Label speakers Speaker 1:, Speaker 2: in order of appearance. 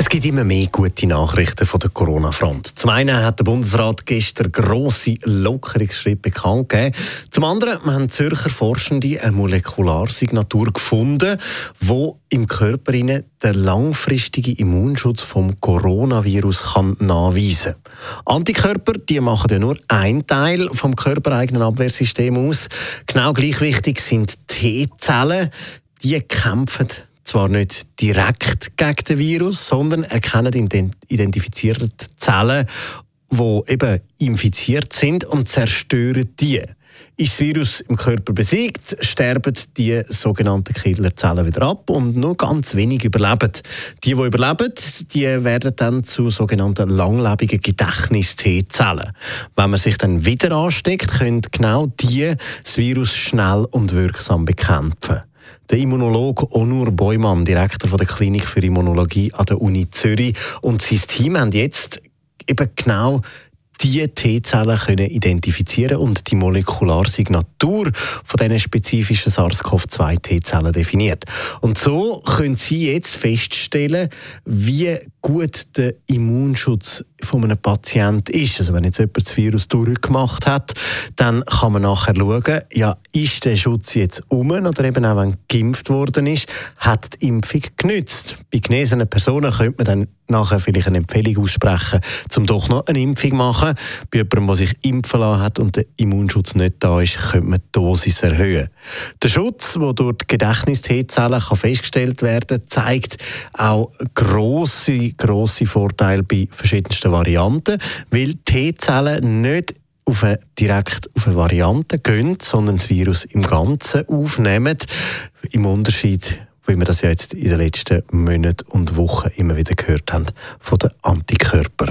Speaker 1: es gibt immer mehr gute Nachrichten von der Corona-Front. Zum einen hat der Bundesrat gestern grosse Lockerungsschritte bekannt gegeben. Zum anderen haben Zürcher Forschende eine Molekularsignatur gefunden, wo im Körper den langfristigen Immunschutz vom Coronavirus kann nachweisen kann. Antikörper die machen ja nur einen Teil vom körpereigenen Abwehrsystem aus. Genau gleich wichtig sind T-Zellen. Die kämpfen zwar nicht direkt gegen den Virus, sondern erkennen identifizierte Zellen, die eben infiziert sind und zerstören die. Ist das Virus im Körper besiegt, sterben die sogenannten Killerzellen wieder ab und nur ganz wenig überleben. Die, die überleben, die werden dann zu sogenannten langlebigen Gedächtnis-T-Zellen. Wenn man sich dann wieder ansteckt, können genau die das Virus schnell und wirksam bekämpfen. Der Immunologe Onur Beumann, Direktor der Klinik für Immunologie an der Uni Zürich, und sein Team haben jetzt eben genau die T-Zellen können identifizieren und die Molekularsignatur von diesen spezifischen SARS-CoV-2-T-Zellen definiert. Und so können Sie jetzt feststellen, wie gut der Immunschutz von einem Patienten ist. Also wenn jetzt jemand das Virus durchgemacht hat, dann kann man nachher schauen, ja, ist der Schutz jetzt um oder eben auch wenn geimpft worden ist, hat die Impfung genützt. Bei genesenen Personen könnte man dann nachher vielleicht eine Empfehlung aussprechen, um doch noch eine Impfung zu machen. Bei jemandem, der sich impfen lassen hat und der Immunschutz nicht da ist, könnte man die Dosis erhöhen. Der Schutz, der durch die Gedächtnis-T-Zellen festgestellt werden kann, zeigt auch grosse, grosse Vorteile bei verschiedensten Varianten, weil T-Zellen nicht auf eine, direkt auf eine Variante gehen, sondern das Virus im Ganzen aufnehmen. Im Unterschied wie wir das ja jetzt in den letzten Monaten und Wochen immer wieder gehört haben, von den Antikörpern.